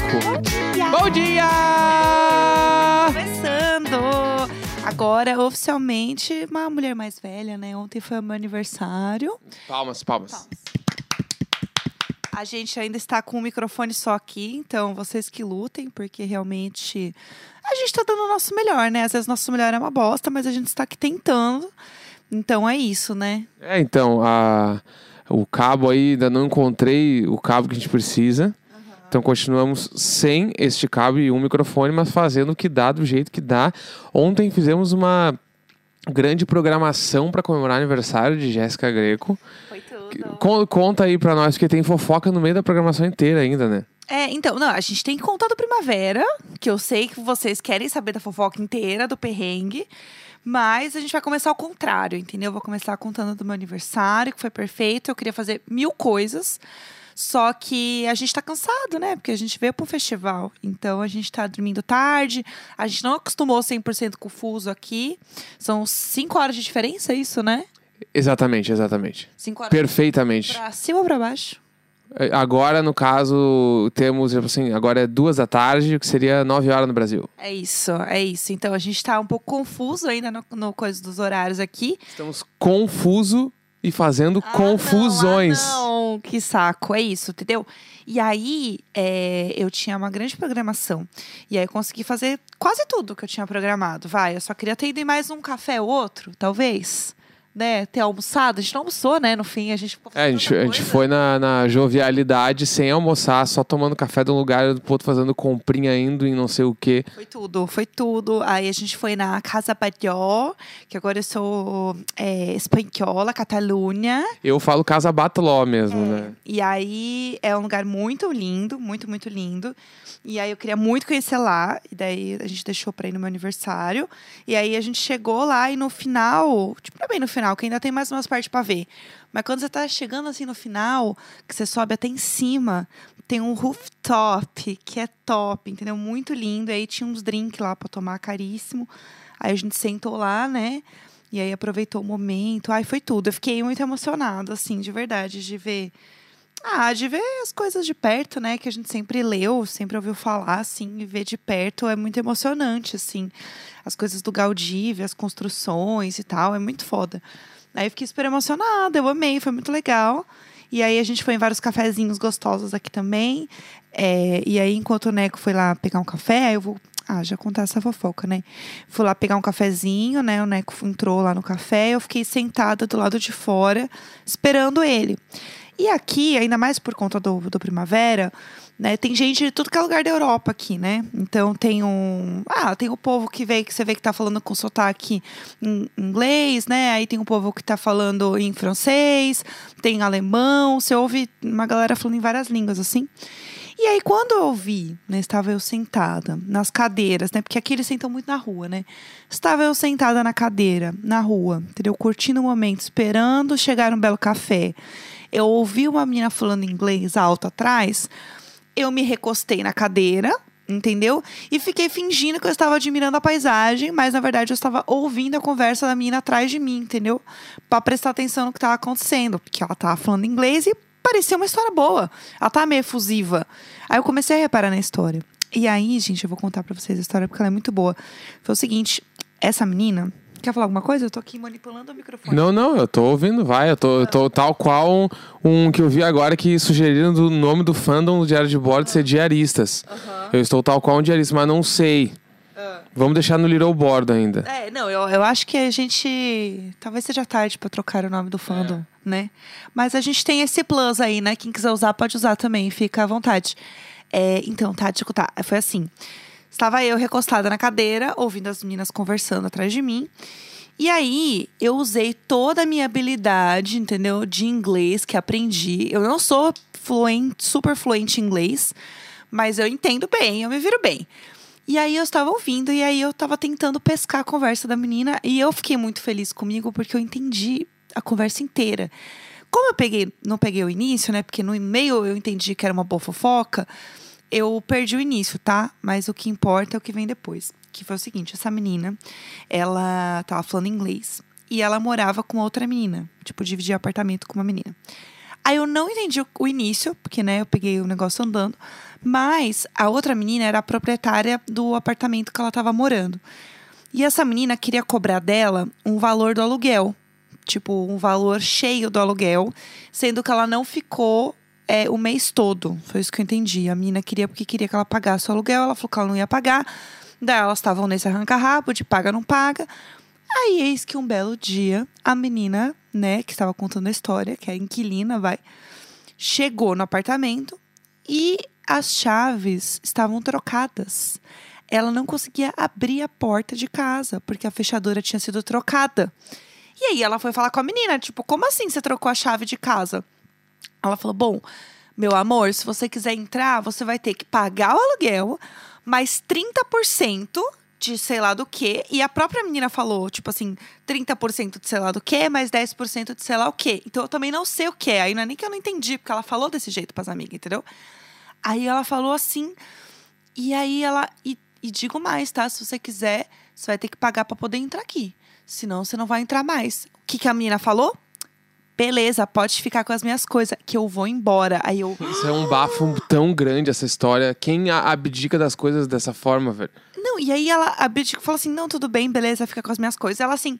Leandro Neco. Bom dia! Começando! Agora, oficialmente, uma mulher mais velha, né? Ontem foi o meu aniversário. Palmas, palmas. A gente ainda está com um microfone só aqui, então vocês que lutem, porque realmente a gente está dando o nosso melhor, né? Às vezes o nosso melhor é uma bosta, mas a gente está aqui tentando. Então é isso, né? É, então, a, o cabo aí, ainda não encontrei o cabo que a gente precisa. Então continuamos sem este cabo e um microfone, mas fazendo o que dá, do jeito que dá. Ontem fizemos uma grande programação para comemorar o aniversário de Jéssica Greco. Foi tudo. Con- Conta aí pra nós, porque tem fofoca no meio da programação inteira ainda, né? É, então, não, a gente tem que contar do Primavera, que eu sei que vocês querem saber da fofoca inteira, do perrengue. Mas a gente vai começar ao contrário, entendeu? Eu vou começar contando do meu aniversário, que foi perfeito. Eu queria fazer mil coisas. Só que a gente tá cansado, né? Porque a gente veio pro festival. Então a gente tá dormindo tarde. A gente não acostumou 100% com o fuso aqui. São cinco horas de diferença, é isso, né? Exatamente, exatamente. Cinco horas Perfeitamente. pra cima ou pra baixo? É, Agora, no caso, temos, tipo assim, agora é duas da tarde, o que seria nove horas no Brasil. É isso, é isso. Então a gente tá um pouco confuso ainda no, no coisa dos horários aqui. Estamos confuso e fazendo Ah, confusões. Não, ah, não, que saco, é isso, entendeu? E aí, é, eu tinha uma grande programação. E aí, eu consegui fazer quase tudo que eu tinha programado. Vai, eu só queria ter ido em mais um café ou outro, talvez. Né? Ter almoçado. A gente não almoçou, né? No fim, a gente ficou É, a gente, a gente foi na, na jovialidade, sem almoçar, só tomando café de um lugar pro outro, fazendo comprinha, indo em não sei o quê. Foi tudo, foi tudo. Aí a gente foi na Casa Batlló, que agora eu sou é, espanhola, Catalunha. Eu falo Casa Batló mesmo, né? E aí é um lugar muito lindo, muito, muito lindo. E aí eu queria muito conhecer lá. E daí a gente deixou pra ir no meu aniversário. E aí a gente chegou lá e no final, tipo, é bem no final, que ainda tem mais umas partes pra ver. Mas quando você tá chegando assim no final, que você sobe até em cima, tem um rooftop que é top, entendeu? Muito lindo. E aí tinha uns drinks lá pra tomar caríssimo. Aí a gente sentou lá, né? E aí aproveitou o momento. Ai, foi tudo. Eu fiquei muito emocionada, assim, de verdade, de ver. Ah, de ver as coisas de perto, né? Que a gente sempre leu, sempre ouviu falar, assim, e ver de perto é muito emocionante, assim. As coisas do Gaudí, ver as construções e tal, é muito foda. Aí eu fiquei super emocionada, eu amei, foi muito legal. E aí a gente foi em vários cafezinhos gostosos aqui também. É, e aí, enquanto o Neco foi lá pegar um café, eu vou. Ah, já contar essa fofoca, né? Fui lá pegar um cafezinho, né? O Neco entrou lá no café, eu fiquei sentada do lado de fora, esperando ele. E aqui, ainda mais por conta do, do Primavera, né? Tem gente de tudo que é lugar da Europa aqui, né? Então tem um. Ah, tem o povo que vê, que você vê que tá falando com sotaque em inglês, né? Aí tem um povo que tá falando em francês, tem alemão, você ouve uma galera falando em várias línguas, assim. E aí, quando eu ouvi, né, estava eu sentada nas cadeiras, né? Porque aqui eles sentam muito na rua, né? Estava eu sentada na cadeira, na rua, entendeu? Curtindo o momento, esperando chegar um belo café. Eu ouvi uma menina falando inglês alto atrás, eu me recostei na cadeira, entendeu? E fiquei fingindo que eu estava admirando a paisagem, mas na verdade eu estava ouvindo a conversa da menina atrás de mim, entendeu? Para prestar atenção no que estava acontecendo, porque ela estava falando inglês e parecia uma história boa. Ela tá meio efusiva. Aí eu comecei a reparar na história. E aí, gente, eu vou contar pra vocês a história porque ela é muito boa. Foi o seguinte: essa menina. Quer falar alguma coisa? Eu tô aqui manipulando o microfone. Não, não, eu tô ouvindo, vai. Eu tô, eu tô tal qual um, um que eu vi agora que sugeriram do nome do fandom do Diário de Bordo ser diaristas. Eu estou tal qual um diarista, mas não sei. Vamos deixar no Little Board ainda. É, não, eu, eu acho que a gente. Talvez seja tarde pra trocar o nome do fandom, né? Mas a gente tem esse plus aí, né? Quem quiser usar, pode usar também, fica à vontade. É, então, tá, eu contar. Foi assim. Estava eu recostada na cadeira, ouvindo as meninas conversando atrás de mim. E aí, eu usei toda a minha habilidade, entendeu? De inglês que aprendi. Eu não sou fluente, super fluente em inglês, mas eu entendo bem, eu me viro bem. E aí eu estava ouvindo, e aí eu estava tentando pescar a conversa da menina, e eu fiquei muito feliz comigo porque eu entendi a conversa inteira. Como eu peguei, não peguei o início, né? Porque no e-mail eu entendi que era uma boa fofoca, eu perdi o início, tá? Mas o que importa é o que vem depois. Que foi o seguinte: essa menina, ela tava falando inglês e ela morava com outra menina, tipo, dividia apartamento com uma menina. Aí eu não entendi o, o início, porque né, eu peguei o negócio andando. Mas a outra menina era a proprietária do apartamento que ela estava morando. E essa menina queria cobrar dela um valor do aluguel. Tipo, um valor cheio do aluguel, sendo que ela não ficou é, o mês todo. Foi isso que eu entendi. A menina queria porque queria que ela pagasse o aluguel, ela falou que ela não ia pagar. Daí elas estavam nesse arranca-rabo de paga, não paga. Aí eis que um belo dia, a menina, né, que estava contando a história, que é a inquilina, vai, chegou no apartamento e as chaves estavam trocadas. Ela não conseguia abrir a porta de casa, porque a fechadura tinha sido trocada. E aí ela foi falar com a menina, tipo, como assim você trocou a chave de casa? Ela falou: Bom, meu amor, se você quiser entrar, você vai ter que pagar o aluguel, mais 30% de sei lá do que. E a própria menina falou, tipo assim, 30% de sei lá do que, mais 10% de sei lá o que. Então eu também não sei o que. Aí não é nem que eu não entendi, porque ela falou desse jeito pras amigas, entendeu? Aí ela falou assim. E aí ela. E, e digo mais, tá? Se você quiser, você vai ter que pagar para poder entrar aqui. Senão você não vai entrar mais. O que, que a menina falou? Beleza, pode ficar com as minhas coisas, que eu vou embora. Aí eu. Isso é um bafo tão grande, essa história. Quem abdica das coisas dessa forma, velho? Não, e aí ela, a Bitty falou assim: não, tudo bem, beleza, fica com as minhas coisas. Ela assim,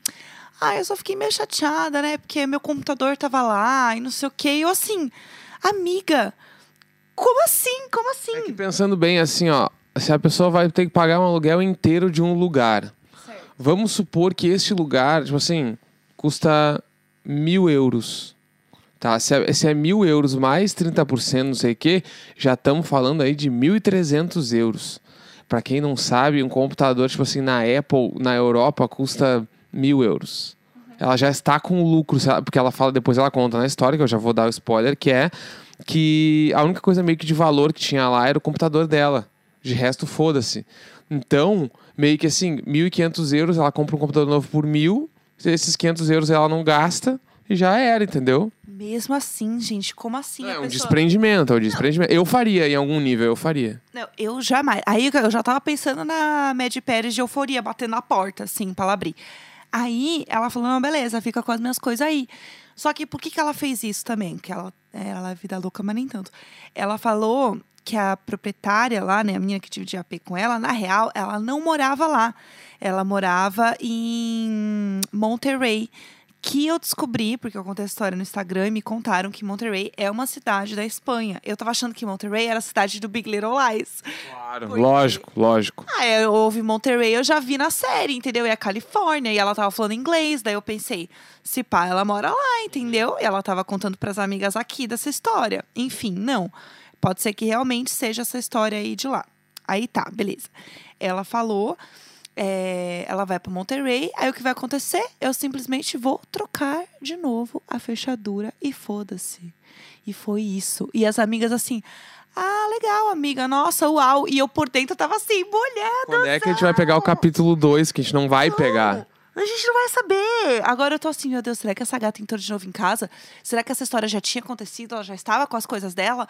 ah, eu só fiquei meio chateada, né? Porque meu computador tava lá e não sei o quê. E eu assim, amiga, como assim? Como assim? É que pensando bem, assim, ó. Se a pessoa vai ter que pagar um aluguel inteiro de um lugar. Vamos supor que este lugar, tipo assim, custa mil euros. Tá? Se é, se é mil euros mais 30%, não sei o quê, já estamos falando aí de 1.300 euros. Pra quem não sabe, um computador, tipo assim, na Apple, na Europa, custa mil euros. Ela já está com lucro, porque ela fala, depois ela conta na história, que eu já vou dar o spoiler, que é que a única coisa meio que de valor que tinha lá era o computador dela. De resto, foda-se. Então, meio que assim, 1.500 euros, ela compra um computador novo por mil, esses 500 euros ela não gasta e já era, entendeu? Mesmo assim, gente, como assim? é a um pessoa... desprendimento, é um desprendimento. Eu faria em algum nível, eu faria. Não, eu jamais. Aí eu já tava pensando na Mad Pérez de euforia, batendo na porta, assim, pra ela abrir. Aí ela falou: não, beleza, fica com as minhas coisas aí. Só que por que, que ela fez isso também? Que ela, é, ela é vida louca, mas nem tanto. Ela falou que a proprietária lá, né, a menina que dividia AP com ela, na real, ela não morava lá. Ela morava em Monterrey. Que eu descobri, porque eu contei a história no Instagram e me contaram que Monterrey é uma cidade da Espanha. Eu tava achando que Monterrey era a cidade do Big Little Lies. Claro. Porque- Lógico, lógico. Ah, eu ouvi Monterrey, eu já vi na série, entendeu? É a Califórnia, e ela tava falando inglês, daí eu pensei, se pá, ela mora lá, entendeu? E ela tava contando pras amigas aqui dessa história. Enfim, não. Pode ser que realmente seja essa história aí de lá. Aí tá, beleza. Ela falou, é, ela vai pra Monterrey, aí o que vai acontecer? Eu simplesmente vou trocar de novo a fechadura e foda-se. E foi isso. E as amigas assim, ah, legal, amiga, nossa, uau. E eu por dentro tava assim, mulher Quando é que a gente vai pegar o capítulo 2, que a gente não vai pegar? a gente não vai saber. Agora eu tô assim, meu Deus, será que essa gata entrou de novo em casa? Será que essa história já tinha acontecido? Ela já estava com as coisas dela?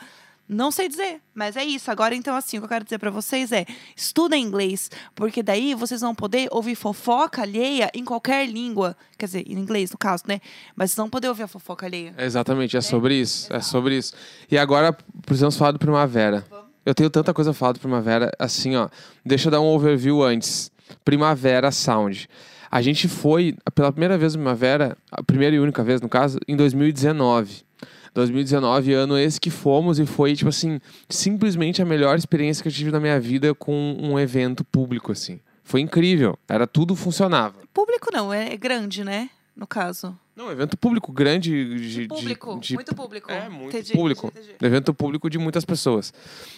Não sei dizer, mas é isso. Agora, então, assim, o que eu quero dizer pra vocês é: estudem inglês, porque daí vocês vão poder ouvir fofoca alheia em qualquer língua. Quer dizer, em inglês, no caso, né? Mas vocês vão poder ouvir a fofoca alheia. É Exatamente, é sobre isso. É sobre isso. E agora precisamos falar do Primavera. Eu tenho tanta coisa a falar do Primavera, assim, ó. Deixa eu dar um overview antes. Primavera Sound. A gente foi pela primeira vez no Primavera, a primeira e única vez, no caso, em 2019. 2019, ano esse que fomos e foi, tipo assim, simplesmente a melhor experiência que eu tive na minha vida com um evento público, assim. Foi incrível. Era tudo funcionava. Público não, é grande, né? No caso. Não, evento público grande de, de- público, de- muito público. É, muito Entendi, público. entendi. Evento público de muitas pessoas.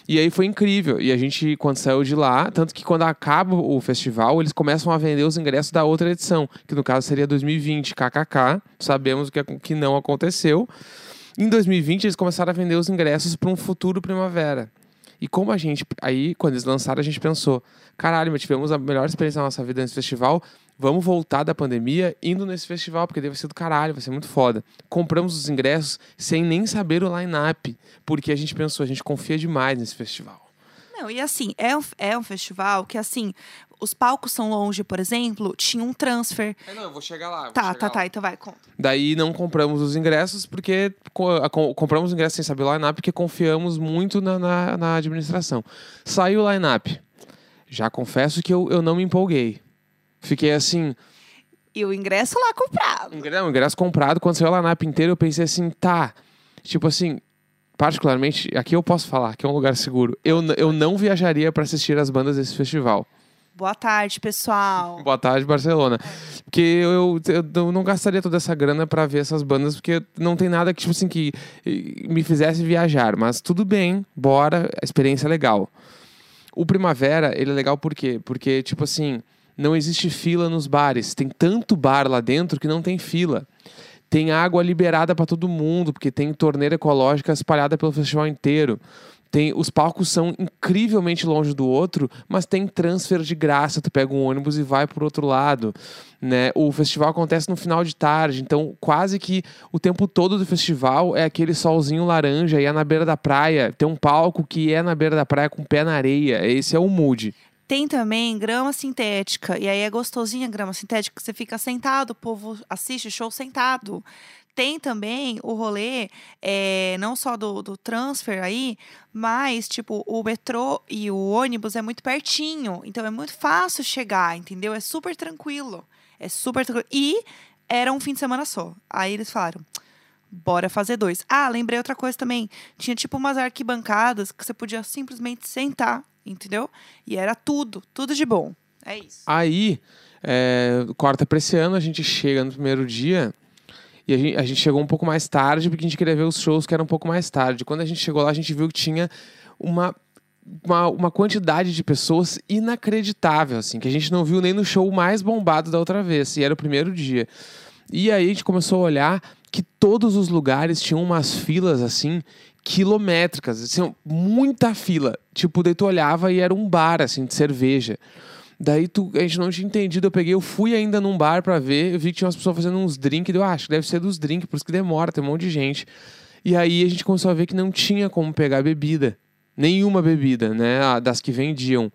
E aí foi incrível. E a gente, quando saiu de lá, tanto que quando acaba o festival, eles começam a vender os ingressos da outra edição, que no caso seria 2020, kkk. Sabemos que, que não aconteceu. Em 2020, eles começaram a vender os ingressos para um futuro primavera. E como a gente. Aí, quando eles lançaram, a gente pensou: caralho, mas tivemos a melhor experiência da nossa vida nesse festival. Vamos voltar da pandemia indo nesse festival, porque deve ser do caralho, vai ser muito foda. Compramos os ingressos sem nem saber o line-up, porque a gente pensou, a gente confia demais nesse festival. Não, e assim, é um, é um festival que, assim, os palcos são longe, por exemplo, tinha um transfer. É, não, eu vou chegar lá. vou Tá, chegar tá, lá. tá. Então vai, conta. Daí não compramos os ingressos porque compramos os ingressos sem saber o line-up porque confiamos muito na, na, na administração. Saiu o line-up. Já confesso que eu, eu não me empolguei. Fiquei assim, E o ingresso lá comprado. não, ingresso comprado, quando saiu o line-up inteiro, eu pensei assim, tá. Tipo assim, particularmente, aqui eu posso falar que é um lugar seguro. Eu, eu não viajaria para assistir as bandas desse festival. Boa tarde, pessoal. Boa tarde, Barcelona. Porque eu, eu, eu não gastaria toda essa grana pra ver essas bandas, porque não tem nada que, tipo assim, que me fizesse viajar. Mas tudo bem, bora, a experiência é legal. O Primavera, ele é legal por quê? Porque, tipo assim, não existe fila nos bares. Tem tanto bar lá dentro que não tem fila. Tem água liberada pra todo mundo, porque tem torneira ecológica espalhada pelo festival inteiro. Tem, os palcos são incrivelmente longe do outro, mas tem transfer de graça. Tu pega um ônibus e vai pro outro lado. Né? O festival acontece no final de tarde, então quase que o tempo todo do festival é aquele solzinho laranja e é na beira da praia. Tem um palco que é na beira da praia com pé na areia. Esse é o mood. Tem também grama sintética. E aí é gostosinha a grama sintética, que você fica sentado, o povo assiste show sentado. Tem também o rolê, é, não só do, do transfer aí, mas, tipo, o metrô e o ônibus é muito pertinho. Então é muito fácil chegar, entendeu? É super tranquilo. É super tranquilo. E era um fim de semana só. Aí eles falaram. Bora fazer dois. Ah, lembrei outra coisa também. Tinha tipo umas arquibancadas que você podia simplesmente sentar, entendeu? E era tudo, tudo de bom. É isso. Aí, é, corta pra esse ano, a gente chega no primeiro dia e a gente, a gente chegou um pouco mais tarde porque a gente queria ver os shows que eram um pouco mais tarde. Quando a gente chegou lá, a gente viu que tinha uma, uma, uma quantidade de pessoas inacreditável, assim, que a gente não viu nem no show mais bombado da outra vez, e era o primeiro dia. E aí a gente começou a olhar que todos os lugares tinham umas filas assim quilométricas, assim, muita fila. Tipo, daí tu olhava e era um bar assim de cerveja. Daí tu, a gente não tinha entendido, eu peguei, eu fui ainda num bar pra ver, eu vi que tinha umas pessoas fazendo uns drinks, eu acho que deve ser dos drinks, por isso que demora, tem um monte de gente. E aí a gente começou a ver que não tinha como pegar bebida, nenhuma bebida, né, das que vendiam.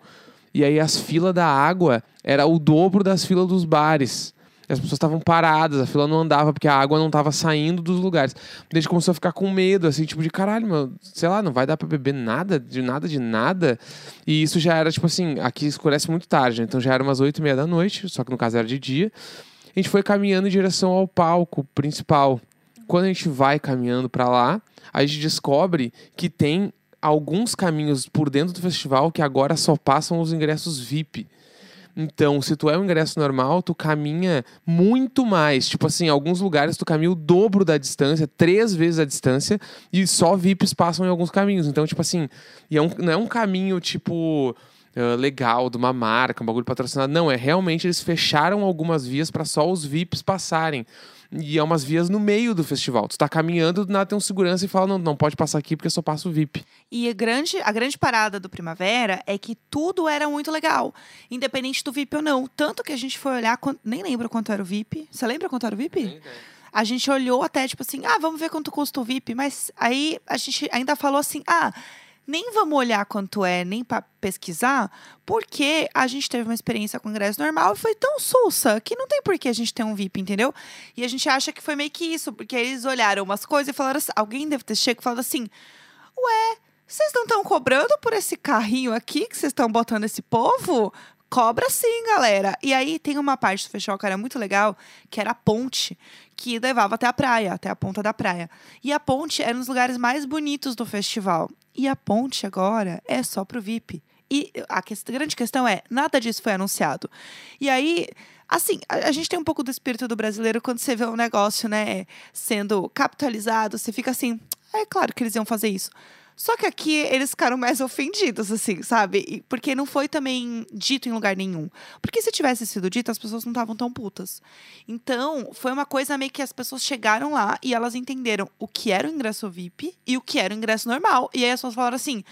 E aí as filas da água era o dobro das filas dos bares. As pessoas estavam paradas, a fila não andava porque a água não estava saindo dos lugares. Daí a gente começou a ficar com medo, assim, tipo de caralho, meu, sei lá, não vai dar pra beber nada, de nada, de nada. E isso já era, tipo assim, aqui escurece muito tarde, né? então já era umas oito e meia da noite, só que no caso era de dia. A gente foi caminhando em direção ao palco principal. Quando a gente vai caminhando pra lá, a gente descobre que tem alguns caminhos por dentro do festival que agora só passam os ingressos VIP. Então, se tu é um ingresso normal, tu caminha muito mais. Tipo assim, em alguns lugares tu caminha o dobro da distância, três vezes a distância, e só VIPs passam em alguns caminhos. Então, tipo assim, e é um- não é um caminho, tipo, ah, legal, de uma marca, um bagulho patrocinado. Não, é realmente eles fecharam algumas vias para só os VIPs passarem. E é umas vias no meio do festival. Tu tá caminhando, do nada tem um segurança e fala: não, não pode passar aqui porque só passa o VIP. E a grande, a grande parada do Primavera é que tudo era muito legal, independente do VIP ou não. Tanto que a gente foi olhar, nem lembro quanto era o VIP. Você lembra quanto era o VIP? A gente olhou até, tipo assim, ah, vamos ver quanto custa o VIP. Mas aí a gente ainda falou assim, ah, nem vamos olhar quanto é, nem para pesquisar, porque a gente teve uma experiência com ingresso normal e foi tão sussa que não tem por que a gente ter um VIP, entendeu? E a gente acha que foi meio que isso, porque eles olharam umas coisas e falaram assim, alguém deve ter chegado e falado assim, ué, vocês não estão cobrando por esse carrinho aqui que vocês estão botando esse povo? Cobra sim, galera. E aí tem uma parte do festival que era muito legal, que era a ponte, que levava até a praia, até a ponta da praia. E a ponte era um dos lugares mais bonitos do festival. E a ponte agora é só pro VIP. E a grande questão é, nada disso foi anunciado. E aí, assim, a, a gente tem um pouco do espírito do brasileiro quando você vê um negócio, né, sendo capitalizado, você fica assim, é claro que eles iam fazer isso. Só que aqui eles ficaram mais ofendidos, assim, sabe? Porque não foi também dito em lugar nenhum. Porque se tivesse sido dito, as pessoas não estavam tão putas. Então, foi uma coisa meio que as pessoas chegaram lá e elas entenderam o que era o ingresso VIP e o que era o ingresso normal. E aí as pessoas falaram assim.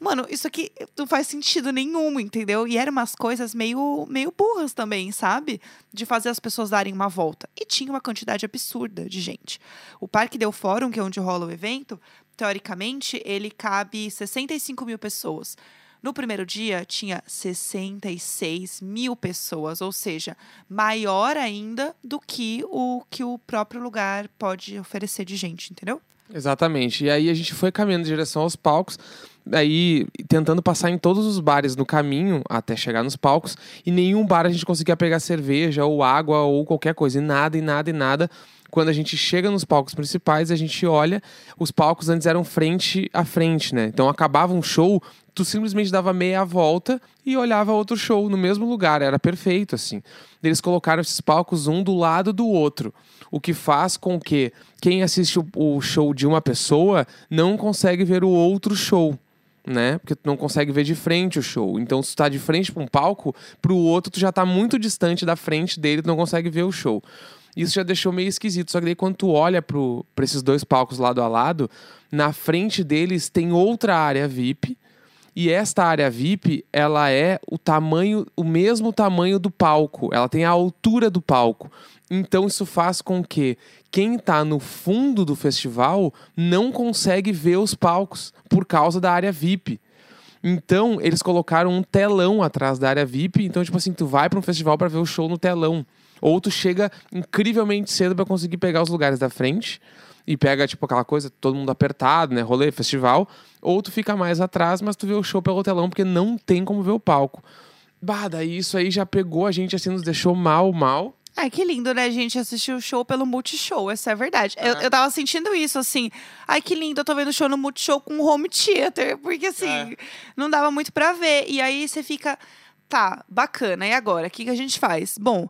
Mano, isso aqui não faz sentido nenhum, entendeu? E eram umas coisas meio, meio burras também, sabe? De fazer as pessoas darem uma volta. E tinha uma quantidade absurda de gente. O Parque Del Fórum, que é onde rola o evento, teoricamente, ele cabe 65 mil pessoas. No primeiro dia, tinha 66 mil pessoas, ou seja, maior ainda do que o que o próprio lugar pode oferecer de gente, entendeu? Exatamente. E aí a gente foi caminhando em direção aos palcos, aí tentando passar em todos os bares no caminho até chegar nos palcos, e nenhum bar a gente conseguia pegar cerveja ou água ou qualquer coisa, e nada, e nada, e nada. Quando a gente chega nos palcos principais, a gente olha, os palcos antes eram frente a frente, né? Então acabava um show, tu simplesmente dava meia volta e olhava outro show no mesmo lugar, era perfeito assim. Eles colocaram esses palcos um do lado do outro, o que faz com que quem assiste o show de uma pessoa não consegue ver o outro show né? Porque tu não consegue ver de frente o show. Então, se tu tá de frente para um palco, para o outro tu já tá muito distante da frente dele, tu não consegue ver o show. Isso já deixou meio esquisito. Só que daí quando tu olha para esses dois palcos lado a lado, na frente deles tem outra área VIP. E esta área VIP, ela é o tamanho, o mesmo tamanho do palco. Ela tem a altura do palco. Então isso faz com que quem está no fundo do festival não consegue ver os palcos por causa da área VIP. Então, eles colocaram um telão atrás da área VIP. Então, tipo assim, tu vai para um festival para ver o show no telão. Ou tu chega incrivelmente cedo para conseguir pegar os lugares da frente e pega, tipo, aquela coisa, todo mundo apertado, né? Rolê, festival. Ou tu fica mais atrás, mas tu vê o show pelo telão, porque não tem como ver o palco. Bah, daí isso aí já pegou a gente, assim, nos deixou mal, mal. Ai, que lindo, né, gente? Assistir o show pelo Multishow, essa é a verdade. Eu, eu tava sentindo isso, assim. Ai, que lindo, eu tô vendo o show no Multishow com home theater. Porque, assim, é. não dava muito pra ver. E aí você fica, tá, bacana. E agora? O que, que a gente faz? Bom,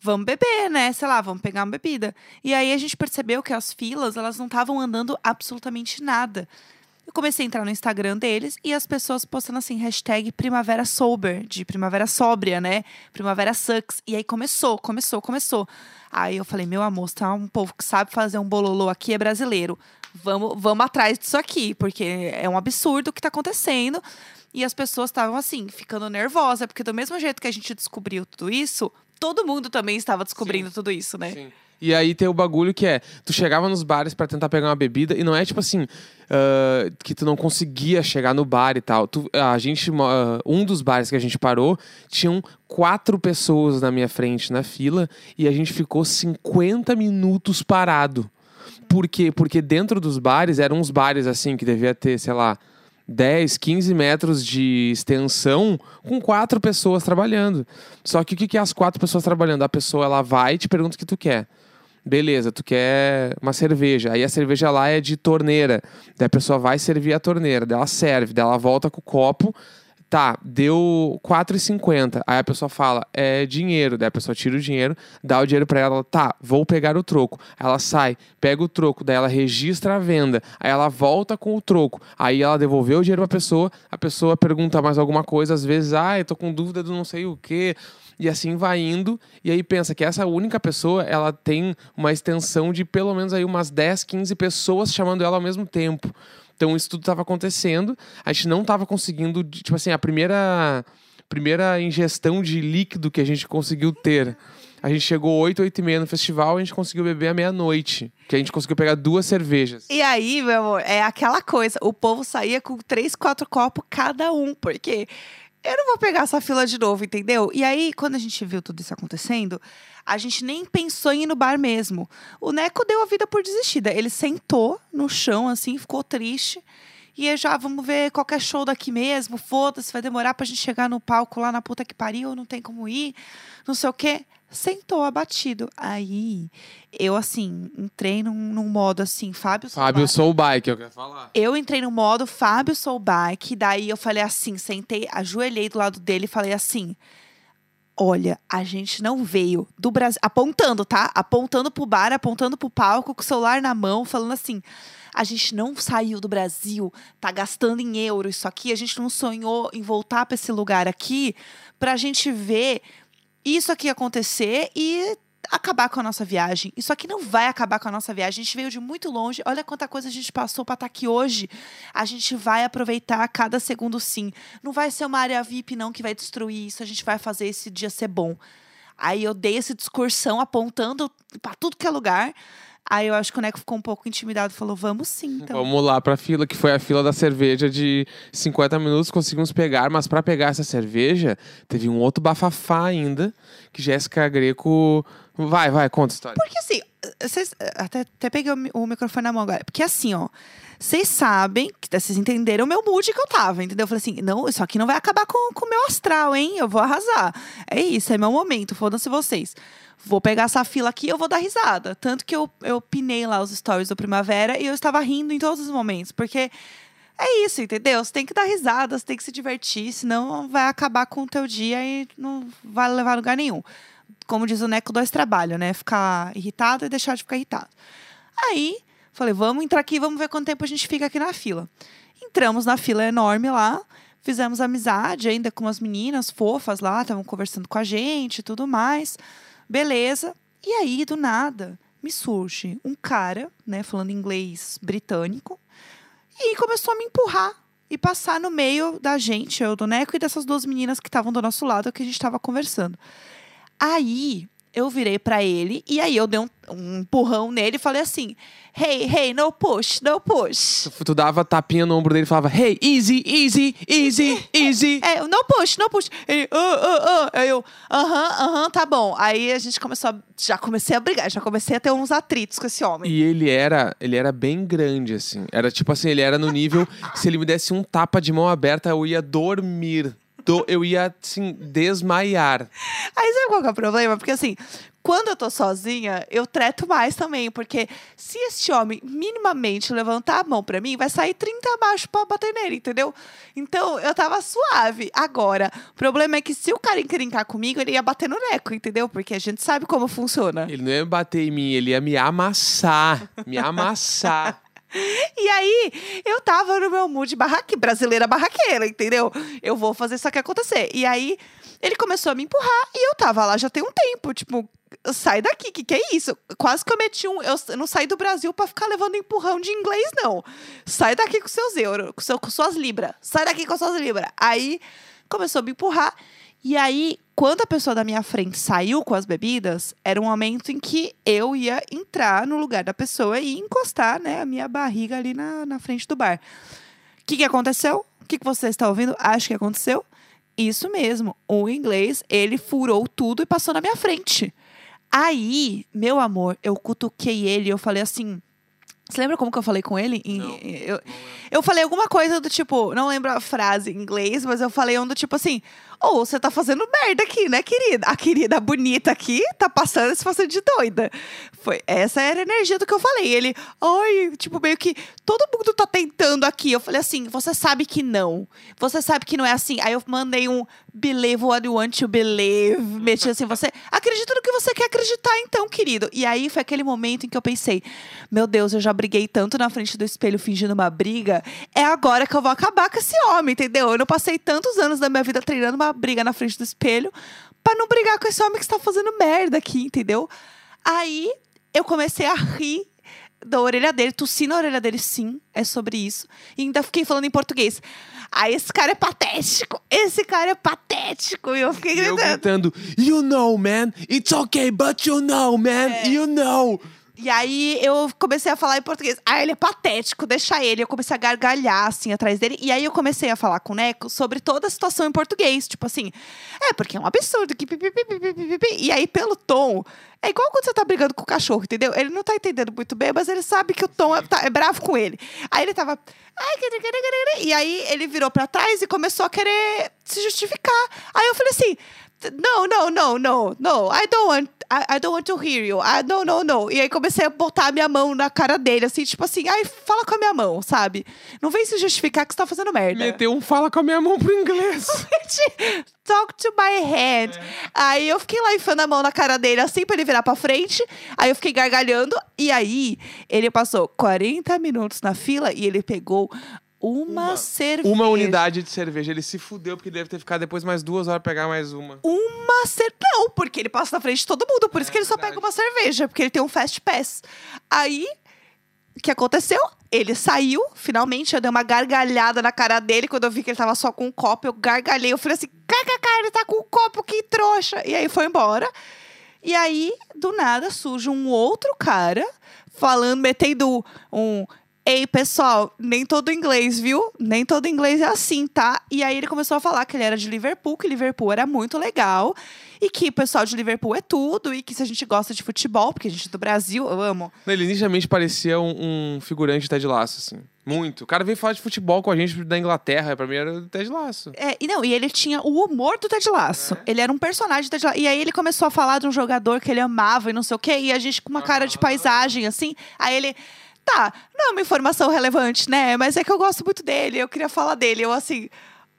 vamos beber, né? Sei lá, vamos pegar uma bebida. E aí a gente percebeu que as filas, elas não estavam andando absolutamente nada. Eu comecei a entrar no Instagram deles e as pessoas postando assim, hashtag Primavera Sober, de Primavera Sóbria, né? Primavera Sucks. E aí começou, começou, começou. Aí eu falei, meu amor, tá um povo que sabe fazer um bololô aqui, é brasileiro. Vamos, vamos atrás disso aqui, porque é um absurdo o que tá acontecendo. E as pessoas estavam assim, ficando nervosas, porque do mesmo jeito que a gente descobriu tudo isso, todo mundo também estava descobrindo Sim. tudo isso, né? Sim. E aí tem o bagulho que é, tu chegava nos bares para tentar pegar uma bebida e não é tipo assim, uh, que tu não conseguia chegar no bar e tal. Tu, a gente, uh, um dos bares que a gente parou, tinham quatro pessoas na minha frente na fila e a gente ficou 50 minutos parado. Por quê? Porque dentro dos bares, eram uns bares assim, que devia ter, sei lá, 10, 15 metros de extensão com quatro pessoas trabalhando. Só que o que é as quatro pessoas trabalhando? A pessoa ela vai e te pergunta o que tu quer. Beleza, tu quer uma cerveja. Aí a cerveja lá é de torneira. Daí a pessoa vai servir a torneira. Daí ela serve. Daí ela volta com o copo. Tá, deu 4,50. Aí a pessoa fala, é dinheiro. Daí a pessoa tira o dinheiro, dá o dinheiro para ela. Tá, vou pegar o troco. Ela sai, pega o troco. Daí ela registra a venda. Aí ela volta com o troco. Aí ela devolveu o dinheiro pra pessoa. A pessoa pergunta mais alguma coisa. Às vezes, ah, eu tô com dúvida do não sei o quê e assim vai indo. E aí pensa que essa única pessoa, ela tem uma extensão de pelo menos aí umas 10, 15 pessoas chamando ela ao mesmo tempo. Então isso tudo estava acontecendo. A gente não estava conseguindo, tipo assim, a primeira primeira ingestão de líquido que a gente conseguiu ter. A gente chegou 8, 8 e meia no festival e a gente conseguiu beber à meia-noite. Que a gente conseguiu pegar duas cervejas. E aí, meu amor, é aquela coisa. O povo saía com três, quatro copos cada um. Porque eu não vou pegar essa fila de novo, entendeu? E aí, quando a gente viu tudo isso acontecendo, a gente nem pensou em ir no bar mesmo. O Neco deu a vida por desistida. Ele sentou no chão, assim, ficou triste. E aí já, vamos ver qualquer show daqui mesmo, foda-se, vai demorar pra gente chegar no palco lá na puta que pariu, não tem como ir, não sei o quê sentou abatido. Aí, eu, assim, entrei num, num modo assim, Fábio Fábio Soulbike, eu quero falar. Eu entrei no modo Fábio Soulbike, daí eu falei assim, sentei, ajoelhei do lado dele e falei assim: Olha, a gente não veio do Brasil. Apontando, tá? Apontando pro bar, apontando pro palco, com o celular na mão, falando assim. A gente não saiu do Brasil, tá gastando em euro isso aqui. A gente não sonhou em voltar para esse lugar aqui pra gente ver isso aqui acontecer e acabar com a nossa viagem. Isso aqui não vai acabar com a nossa viagem. A gente veio de muito longe. Olha quanta coisa a gente passou para estar tá aqui hoje. A gente vai aproveitar cada segundo sim. Não vai ser uma área VIP não que vai destruir isso. A gente vai fazer esse dia ser bom. Aí eu dei essa discursão apontando para tudo que é lugar. Aí eu acho que o Neco ficou um pouco intimidado e falou: vamos sim, então. Vamos lá pra fila, que foi a fila da cerveja de 50 minutos, conseguimos pegar, mas pra pegar essa cerveja, teve um outro bafafá ainda, que Jéssica Greco. Vai, vai, conta a história. Porque assim, vocês. Até, até peguei o, o microfone na mão agora. Porque assim, ó. Vocês sabem, que vocês entenderam o meu mood que eu tava, entendeu? Eu falei assim: não, isso aqui não vai acabar com o meu astral, hein? Eu vou arrasar. É isso, é meu momento, foda-se vocês. Vou pegar essa fila aqui eu vou dar risada. Tanto que eu, eu pinei lá os stories do Primavera e eu estava rindo em todos os momentos. Porque é isso, entendeu? Você tem que dar risada, você tem que se divertir, senão vai acabar com o teu dia e não vai levar a lugar nenhum. Como diz o Neco, dois trabalhos, né? Ficar irritado e deixar de ficar irritado. Aí, falei, vamos entrar aqui, vamos ver quanto tempo a gente fica aqui na fila. Entramos na fila enorme lá, fizemos amizade ainda com umas meninas fofas lá, estavam conversando com a gente e tudo mais. Beleza. E aí, do nada, me surge um cara, né, falando inglês britânico, e começou a me empurrar e passar no meio da gente, eu do Neco, e dessas duas meninas que estavam do nosso lado, que a gente estava conversando. Aí eu virei pra ele e aí eu dei um, um empurrão nele e falei assim: Hey, hey, no push, no push. Tu, tu dava tapinha no ombro dele e falava, hey, easy, easy, easy, easy. É, no push, no push. Ele, ah, ah, ah. Aí eu, aham, aham, tá bom. Aí a gente começou a. Já comecei a brigar, já comecei a ter uns atritos com esse homem. E ele era, ele era bem grande, assim. Era tipo assim, ele era no nível. se ele me desse um tapa de mão aberta, eu ia dormir. Do- eu ia, assim, desmaiar. Aí sabe qual que é o problema? Porque assim, quando eu tô sozinha, eu treto mais também. Porque se este homem minimamente levantar a mão pra mim, vai sair 30 abaixo pra bater nele, entendeu? Então eu tava suave. Agora, o problema é que se o cara encrencar comigo, ele ia bater no neco, entendeu? Porque a gente sabe como funciona. Ele não ia bater em mim, ele ia me amassar. Me amassar. E aí, eu tava no meu mood barraque, brasileira barraqueira, entendeu? Eu vou fazer isso aqui acontecer. E aí, ele começou a me empurrar e eu tava lá já tem um tempo, tipo, sai daqui, que que é isso? Quase que eu meti um, eu não saí do Brasil pra ficar levando empurrão de inglês não. Sai daqui com seus euros, com, seu, com suas libras. Sai daqui com suas libras. Aí, começou a me empurrar. E aí, quando a pessoa da minha frente saiu com as bebidas, era um momento em que eu ia entrar no lugar da pessoa e encostar, né, a minha barriga ali na, na frente do bar. O que, que aconteceu? O que, que você está ouvindo? Acho que aconteceu. Isso mesmo. O inglês, ele furou tudo e passou na minha frente. Aí, meu amor, eu cutuquei ele e eu falei assim. Você lembra como que eu falei com ele? Não. eu, eu falei alguma coisa do tipo, não lembro a frase em inglês, mas eu falei um do tipo assim: Ô, você tá fazendo merda aqui, né, querida? A querida bonita aqui tá passando se fazendo de doida. Foi, essa era a energia do que eu falei. Ele, ai, tipo, meio que todo mundo tá tentando aqui. Eu falei assim: você sabe que não. Você sabe que não é assim. Aí eu mandei um believe what you want to believe. Meti assim, você acredita no que você quer acreditar, então, querido. E aí foi aquele momento em que eu pensei: meu Deus, eu já briguei tanto na frente do espelho fingindo uma briga. É agora que eu vou acabar com esse homem, entendeu? Eu não passei tantos anos da minha vida treinando uma briga na frente do espelho pra não brigar com esse homem que está fazendo merda aqui, entendeu? Aí eu comecei a rir da orelha dele, tossi na orelha dele, sim, é sobre isso. E ainda fiquei falando em português. Ah, esse cara é patético, esse cara é patético. E eu fiquei E eu gritando. gritando, you know, man, it's okay, but you know, man, É. you know. E aí eu comecei a falar em português. Ah, ele é patético, deixa ele. Eu comecei a gargalhar assim atrás dele. E aí eu comecei a falar com o Neco sobre toda a situação em português. Tipo assim, é porque é um absurdo. Que. E aí, pelo tom, é igual quando você tá brigando com o cachorro, entendeu? Ele não tá entendendo muito bem, mas ele sabe que o tom é, tá- é bravo com ele. Aí ele tava. E aí ele virou pra trás e começou a querer se justificar. Aí eu falei assim. No, no, no, no, no. I don't want. I, I don't want to hear you. I, no, no, no. E aí comecei a botar a minha mão na cara dele, assim, tipo assim, ai, fala com a minha mão, sabe? Não vem se justificar que você tá fazendo merda. Meteu um fala com a minha mão pro inglês. Talk to my head. Aí eu fiquei lá enfiando a mão na cara dele, assim, pra ele virar pra frente. Aí eu fiquei gargalhando. E aí, ele passou 40 minutos na fila e ele pegou uma, Uma- cerveja. Uma unidade de cerveja. Ele se fudeu porque ele deve ter ficado depois mais duas horas pegar mais uma. Uma cerveja. Não, porque ele passa na frente de todo mundo. Por isso É que ele só verdade. pega uma cerveja, porque ele tem um fast pass. Aí, o que aconteceu? Ele saiu, finalmente, eu dei uma gargalhada na cara dele. Quando eu vi que ele tava só com um copo, eu gargalhei. Eu falei assim: kkk, ele tá com um copo, que trouxa. E aí foi embora. E aí, do nada, surge um outro cara falando, metendo um. Ei, pessoal, nem todo inglês, viu? Nem todo inglês é assim, tá? E aí ele começou a falar que ele era de Liverpool, que Liverpool era muito legal. E que o pessoal de Liverpool é tudo. E que se a gente gosta de futebol, porque a gente é do Brasil, eu amo. Ele inicialmente parecia um, um figurante de Ted Lasso, assim. Muito. O cara veio falar de futebol com a gente da Inglaterra. Pra mim era o Ted Lasso. É, e não, e ele tinha o humor do Ted Lasso. Ele era um personagem do Ted Lasso. E aí ele começou a falar de um jogador que ele amava e não sei o quê. E a gente com uma cara de paisagem, assim. Aí ele. Tá, não é uma informação relevante, né? Mas é que eu gosto muito dele, eu queria falar dele. Eu assim,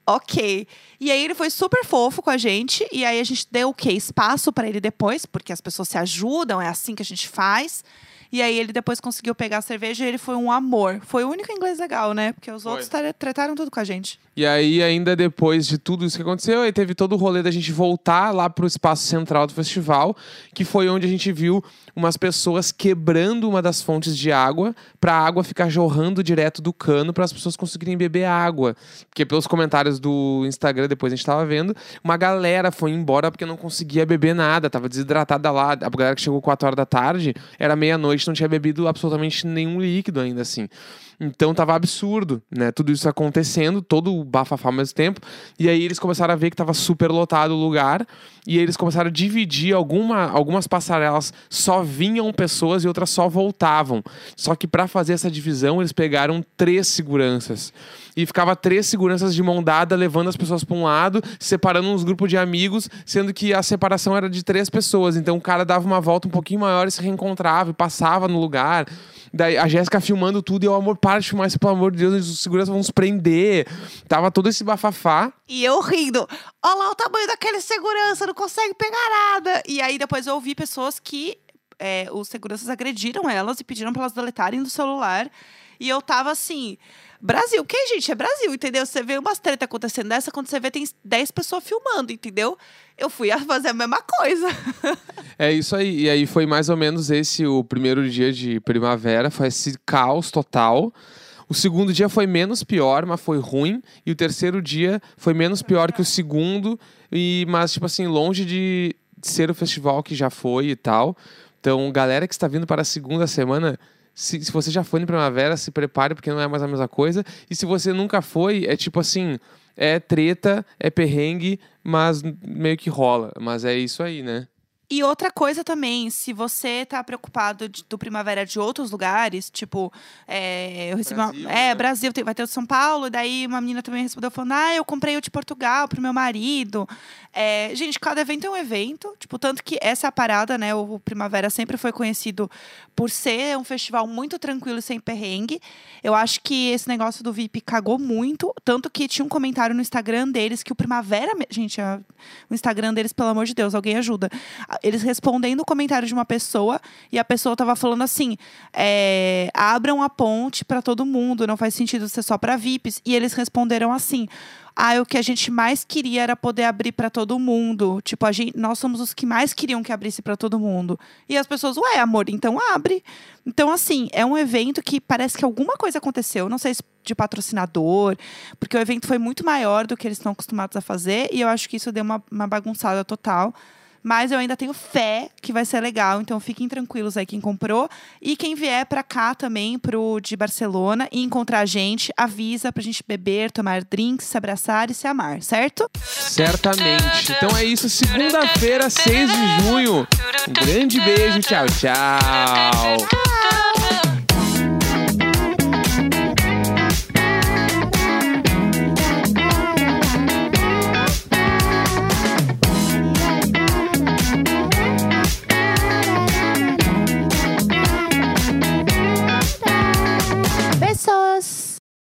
ok. E aí ele foi super fofo com a gente. E aí a gente deu o quê? Espaço pra ele depois, porque as pessoas se ajudam, é assim que a gente faz. E aí ele depois conseguiu pegar a cerveja e ele foi um amor. Foi o único inglês legal, né? Porque os Foi. outros tra- trataram tudo com a gente. E aí, ainda depois de tudo isso que aconteceu, aí teve todo o rolê da gente voltar lá pro espaço central do festival, que foi onde a gente viu umas pessoas quebrando uma das fontes de água pra água ficar jorrando direto do cano para as pessoas conseguirem beber água. Porque pelos comentários do Instagram, depois a gente tava vendo, uma galera foi embora porque não conseguia beber nada, tava desidratada lá. A galera que chegou 4 horas da tarde, era meia-noite, não tinha bebido absolutamente nenhum líquido ainda assim. Então tava absurdo, né? Tudo isso acontecendo, todo o bafafá ao mesmo tempo. E aí eles começaram a ver que tava super lotado o lugar. E eles começaram a dividir alguma, algumas passarelas só vinham pessoas e outras só voltavam. Só que para fazer essa divisão, eles pegaram três seguranças. E ficava três seguranças de mão dada, levando as pessoas para um lado, separando uns grupos de amigos, sendo que a separação era de três pessoas. Então o cara dava uma volta um pouquinho maior e se reencontrava e passava no lugar. Daí a Jéssica filmando tudo e eu, amor, para de filmar isso, pelo amor de Deus, os seguranças vão nos prender. Tava todo esse bafafá. E eu rindo. Olha lá o tamanho daquele segurança, não consegue pegar nada. E aí depois eu ouvi pessoas que é, os seguranças agrediram elas e pediram pra elas deletarem do celular. E eu tava assim. Brasil, que gente? É Brasil, entendeu? Você vê umas treta acontecendo dessa, quando você vê tem 10 pessoas filmando, entendeu? Eu fui fazer a mesma coisa. É isso aí. E aí foi mais ou menos esse o primeiro dia de primavera. Foi esse caos total. O segundo dia foi menos pior, mas foi ruim. E o terceiro dia foi menos pior que o segundo. E, mas, tipo assim, longe de ser o festival que já foi e tal. Então, galera que está vindo para a segunda semana, se, se você já foi em primavera, se prepare, porque não é mais a mesma coisa. E se você nunca foi, é tipo assim. É treta, é perrengue, mas meio que rola. Mas é isso aí, né? E outra coisa também, se você tá preocupado de- do primavera de outros lugares, tipo, é, eu recebi Brasil, uma. É, né? Brasil, tem- vai ter o de São Paulo, daí uma menina também respondeu falando: ah, eu comprei o de Portugal pro meu marido. É, gente, cada evento é um evento, tipo, tanto que essa é a parada, né? O Primavera sempre foi conhecido por ser um festival muito tranquilo e sem perrengue. Eu acho que esse negócio do VIP cagou muito, tanto que tinha um comentário no Instagram deles que o Primavera. Gente, a- o Instagram deles, pelo amor de Deus, alguém ajuda. Eles respondendo o comentário de uma pessoa e a pessoa tava falando assim: é, abram a ponte para todo mundo, não faz sentido ser só para VIPs. E eles responderam assim. Ah, o que a gente mais queria era poder abrir para todo mundo. Tipo, a gente, nós somos os que mais queriam que abrisse para todo mundo. E as pessoas, ué, amor, então abre. Então, assim, é um evento que parece que alguma coisa aconteceu. Não sei se de patrocinador, porque o evento foi muito maior do que eles estão acostumados a fazer. E eu acho que isso deu uma, uma bagunçada total. Mas eu ainda tenho fé que vai ser legal, então fiquem tranquilos aí quem comprou. E quem vier pra cá também, pro de Barcelona, e encontrar a gente, avisa pra gente beber, tomar drinks, se abraçar e se amar, certo? Certamente. Então é isso, segunda-feira, 6 de junho. Um grande beijo, tchau, tchau. Tchau!